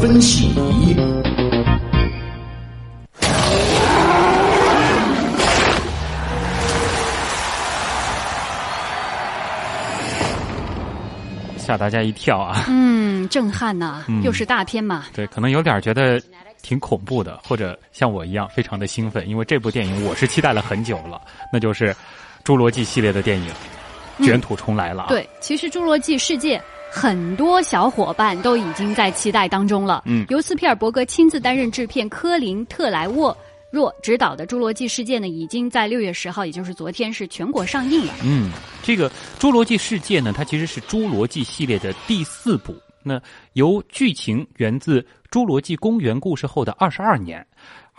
分析。吓大家一跳啊！嗯，震撼呐、又是大片嘛。对，可能有点觉得挺恐怖的，或者像我一样非常的兴奋，因为这部电影我是期待了很久了，那就是《侏罗纪》系列的电影《卷土重来》了、啊对，其实《侏罗纪世界》很多小伙伴都已经在期待当中了。嗯由斯皮尔伯格亲自担任制片，科林特莱沃若执导的《侏罗纪世界》呢，已经在六月十号，也就是昨天是全国上映了。嗯，这个《侏罗纪世界》呢，它其实是《侏罗纪》系列的第四部。那由剧情源自《侏罗纪公园》故事后的二十二年，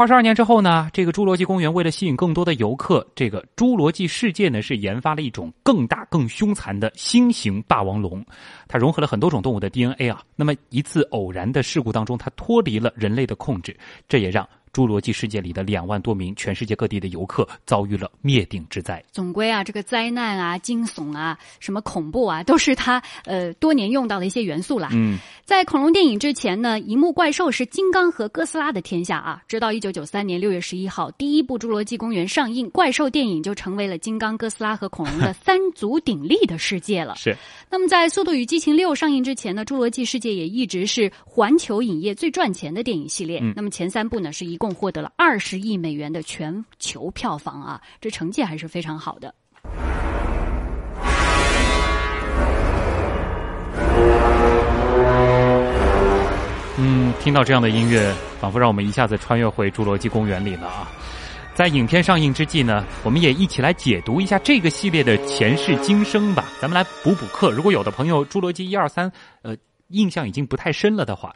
二十二年之后呢，这个《侏罗纪公园》为了吸引更多的游客，这个《侏罗纪世界》呢是研发了一种更大、更凶残的新型霸王龙，它融合了很多种动物的 DNA 啊。那么一次偶然的事故当中，它脱离了人类的控制，这也让。侏罗纪世界里的两万多名全世界各地的游客遭遇了灭顶之灾。总归啊，这个灾难啊、惊悚啊、什么恐怖啊，都是他呃多年用到的一些元素啦。嗯，在恐龙电影之前呢，银幕怪兽是金刚和哥斯拉的天下啊。直到一九九三年六月十一号，第一部《侏罗纪公园》上映，怪兽电影就成为了金刚、哥斯拉和恐龙的三足鼎立的世界了。是。那么在《速度与激情六》上映之前呢，《侏罗纪世界》也一直是环球影业最赚钱的电影系列。嗯、那么前三部呢，是一共获得了二十亿美元的全球票房啊，这成绩还是非常好的。嗯，听到这样的音乐，仿佛让我们一下子穿越回侏罗纪公园里了啊！在影片上映之际呢，我们也一起来解读一下这个系列的前世今生吧。咱们来补补课。如果有的朋友《侏罗纪》一二三，呃，印象已经不太深了的话，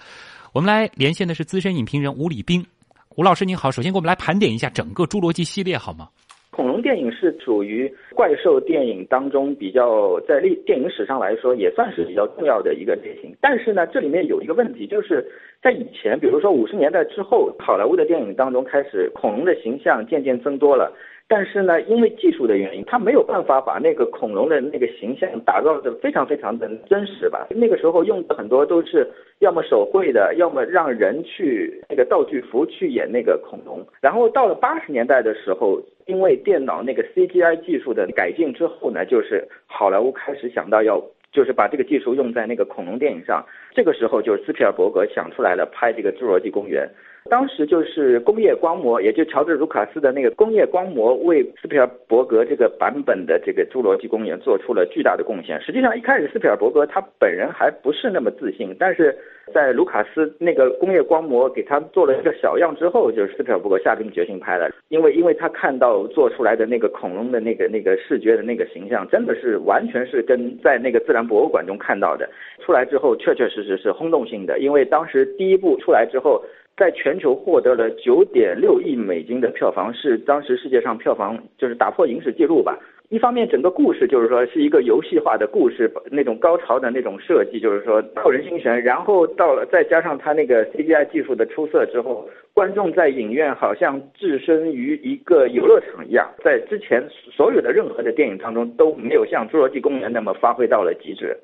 我们来连线的是资深影评人吴礼斌。吴老师您好，首先给我们来盘点一下整个《侏罗纪》系列好吗？恐龙电影是属于怪兽电影当中比较在历电影史上来说也算是比较重要的一个类型。但是呢，这里面有一个问题，就是在以前，比如说五十年代之后，好莱坞的电影当中开始恐龙的形象渐渐增多了。但是呢，因为技术的原因，他没有办法把那个恐龙的那个形象打造的非常非常的真实吧。那个时候用的很多都是要么手绘的，要么让人去那个道具服去演那个恐龙。然后到了八十年代的时候，因为电脑那个 CGI 技术的改进之后呢，就是好莱坞开始想到要。就是把这个技术用在那个恐龙电影上，这个时候就是斯皮尔伯格想出来了拍这个《侏罗纪公园》。当时就是工业光魔，也就乔治·卢卡斯的那个工业光魔，为斯皮尔伯格这个版本的这个《侏罗纪公园》做出了巨大的贡献。实际上，一开始斯皮尔伯格他本人还不是那么自信，但是在卢卡斯那个工业光魔给他做了一个小样之后，就是斯皮尔伯格下定决心拍了，因为因为他看到做出来的那个恐龙的那个那个视觉的那个形象，真的是完全是跟在那个自然博物馆中看到的，出来之后确确实实是轰动性的，因为当时第一部出来之后。在全球获得了九点六亿美金的票房，是当时世界上票房就是打破影史记录吧。一方面，整个故事就是说是一个游戏化的故事，那种高潮的那种设计，就是说扣人心弦。然后到了再加上它那个 CGI 技术的出色之后，观众在影院好像置身于一个游乐场一样，在之前所有的任何的电影当中都没有像《侏罗纪公园》那么发挥到了极致。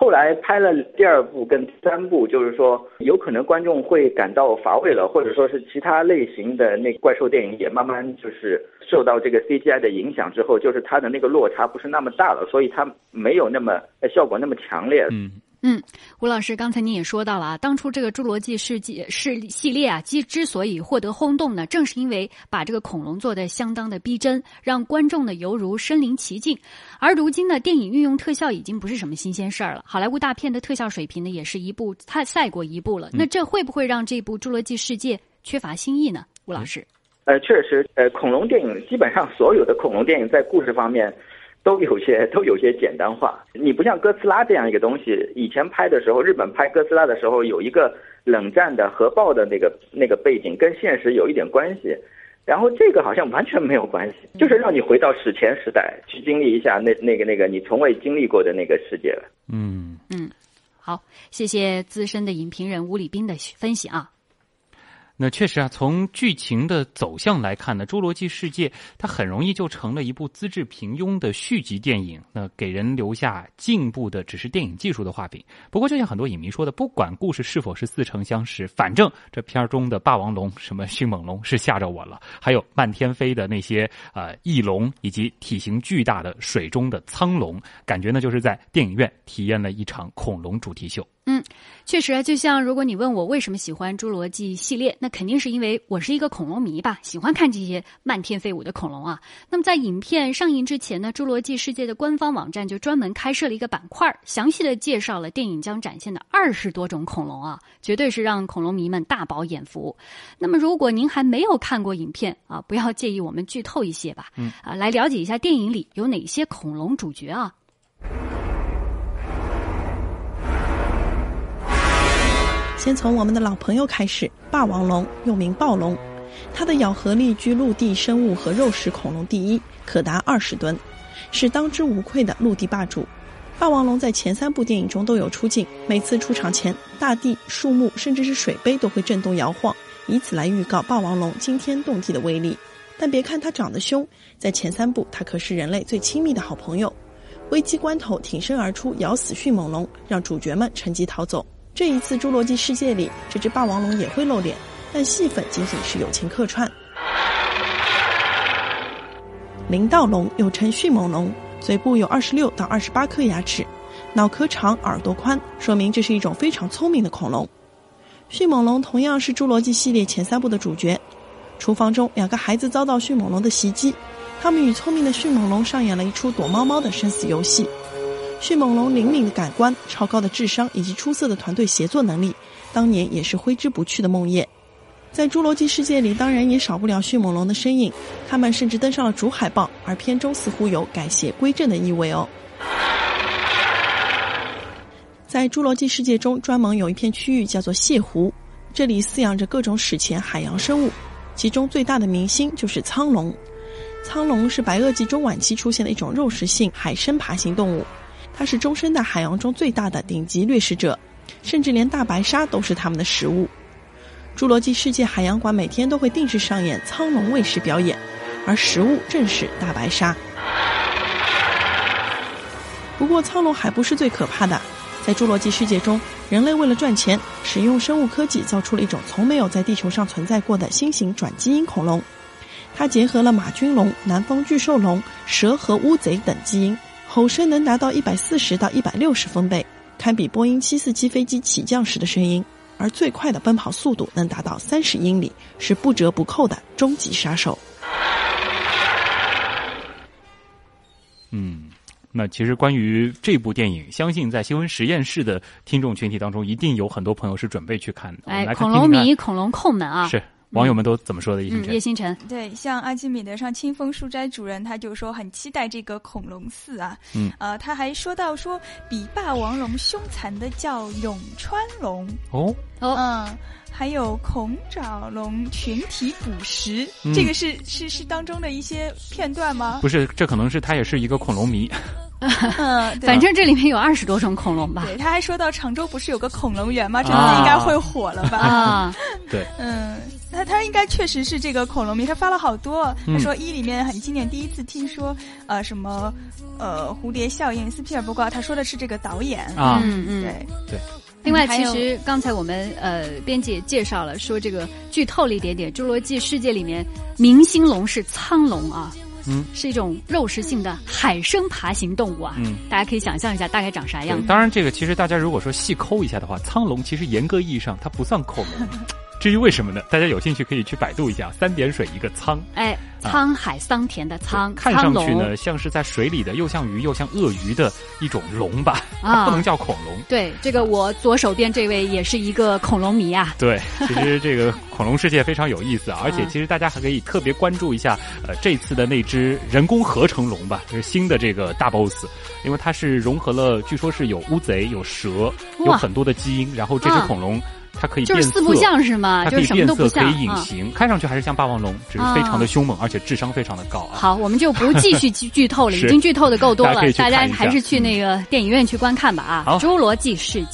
后来拍了第二部跟第三部，就是说有可能观众会感到乏味了，或者说是其他类型的那怪兽电影也慢慢就是受到这个 CGI 的影响之后，就是它的那个落差不是那么大了，所以它没有那么效果那么强烈。嗯。嗯，吴老师，刚才您也说到了啊，当初这个《侏罗纪世界》是系列啊，之之所以获得轰动呢，正是因为把这个恐龙做的相当的逼真，让观众呢犹如身临其境。而如今呢，电影运用特效已经不是什么新鲜事儿了，好莱坞大片的特效水平呢也是一步太赛过一步了。那这会不会让这部《侏罗纪世界》缺乏新意呢？吴老师，呃，确实，呃，恐龙电影基本上所有的恐龙电影在故事方面。都有些 都有些简单化，你不像哥斯拉这样一个东西，以前拍的时候，日本拍哥斯拉的时候有一个冷战的核爆的那个那个背景，跟现实有一点关系。然后这个好像完全没有关系，就是让你回到史前时代去经历一下那那个那个你从未经历过的那个世界了。嗯嗯，好，谢谢资深的影评人吴礼斌的分析啊。那确实啊，从剧情的走向来看呢，《侏罗纪世界》它很容易就成了一部资质平庸的续集电影，那给人留下进步的只是电影技术的画饼。不过，就像很多影迷说的，不管故事是否是似曾相识，反正这片中的霸王龙、什么迅猛龙是吓着我了，还有漫天飞的那些呃翼龙，以及体型巨大的水中的苍龙，感觉呢就是在电影院体验了一场恐龙主题秀。嗯，确实啊，就像如果你问我为什么喜欢《侏罗纪》系列，那肯定是因为我是一个恐龙迷吧，喜欢看这些漫天飞舞的恐龙啊。那么在影片上映之前呢，《侏罗纪世界》的官方网站就专门开设了一个板块，详细的介绍了电影将展现的二十多种恐龙啊，绝对是让恐龙迷们大饱眼福。那么如果您还没有看过影片啊，不要介意我们剧透一些吧，啊，来了解一下电影里有哪些恐龙主角啊。先从我们的老朋友开始，霸王龙又名暴龙，它的咬合力居陆地生物和肉食恐龙第一，可达二十吨，是当之无愧的陆地霸主。霸王龙在前三部电影中都有出镜，每次出场前，大地、树木甚至是水杯都会震动摇晃，以此来预告霸王龙惊天动地的威力。但别看它长得凶，在前三部它可是人类最亲密的好朋友，危机关头挺身而出，咬死迅猛龙，让主角们趁机逃走。这一次《侏罗纪世界》里，这只霸王龙也会露脸，但戏份仅仅是友情客串。灵盗龙又称迅猛龙，嘴部有二十六到二十八颗牙齿，脑壳长，耳朵宽，说明这是一种非常聪明的恐龙。迅猛龙同样是《侏罗纪》系列前三部的主角。厨房中，两个孩子遭到迅猛龙的袭击，他们与聪明的迅猛龙上演了一出躲猫猫的生死游戏。迅猛龙灵敏的感官、超高的智商以及出色的团队协作能力，当年也是挥之不去的梦魇。在《侏罗纪世界》里，当然也少不了迅猛龙的身影，他们甚至登上了主海报，而片中似乎有改邪归正的意味哦。在《侏罗纪世界》中，专门有一片区域叫做蟹湖，这里饲养着各种史前海洋生物，其中最大的明星就是苍龙。苍龙是白垩纪中晚期出现的一种肉食性海生爬行动物。它是终身的海洋中最大的顶级掠食者，甚至连大白鲨都是它们的食物。侏罗纪世界海洋馆每天都会定时上演苍龙喂食表演，而食物正是大白鲨。不过，苍龙还不是最可怕的。在侏罗纪世界中，人类为了赚钱，使用生物科技造出了一种从没有在地球上存在过的新型转基因恐龙。它结合了马君龙、南方巨兽龙、蛇和乌贼等基因。吼声能达到一百四十到一百六十分贝，堪比波音七四七飞机起降时的声音。而最快的奔跑速度能达到三十英里，是不折不扣的终极杀手。嗯，那其实关于这部电影，相信在新闻实验室的听众群体当中，一定有很多朋友是准备去看的。哎，来恐龙迷、恐龙控们啊，是。网友们都怎么说的？叶星辰，叶星辰对，像阿基米德上清风书斋主人，他就说很期待这个恐龙寺啊。嗯，呃，他还说到说比霸王龙凶残的叫永川龙。哦哦，嗯，还有恐爪龙群体捕食，嗯、这个是是是当中的一些片段吗？不是，这可能是他也是一个恐龙迷。嗯，反正这里面有二十多种恐龙吧。对，他还说到常州不是有个恐龙园吗？这次应该会火了吧？啊，对，嗯，他他应该确实是这个恐龙迷，他发了好多。嗯他说一里面很经典，第一次听说呃什么呃蝴蝶效应，斯皮尔伯格，他说的是这个导演啊，嗯嗯，对对。另外，其实刚才我们呃编辑也介绍了，说这个剧透了一点点，《侏罗纪世界》里面明星龙是苍龙啊。嗯，是一种肉食性的海生爬行动物啊。嗯，大家可以想象一下大概长啥样。当然，这个其实大家如果说细抠一下的话，苍龙其实严格意义上它不算恐龙。至于为什么呢？大家有兴趣可以去百度一下，三点水一个苍。哎，沧海桑田的沧，看上去呢像是在水里的，又像鱼又像鳄鱼的一种龙吧，啊，不能叫恐龙。对，这个我左手边这位也是一个恐龙迷啊。对，其实这个恐龙世界非常有意思，而且其实大家还可以特别关注一下，呃，这次的那只人工合成龙吧，就是新的这个大 boss，因为它是融合了，据说是有乌贼、有蛇，有很多的基因，然后这只恐龙。它可以就是四不像是吗？它可以变色，可以隐啊形，看上去还是像霸王龙，只是非常的凶猛，而且智商非常的高啊。好，我们就不继续剧 透了，已经剧透的够多了，大家还是去那个电影院去观看吧啊！《侏罗纪世界》。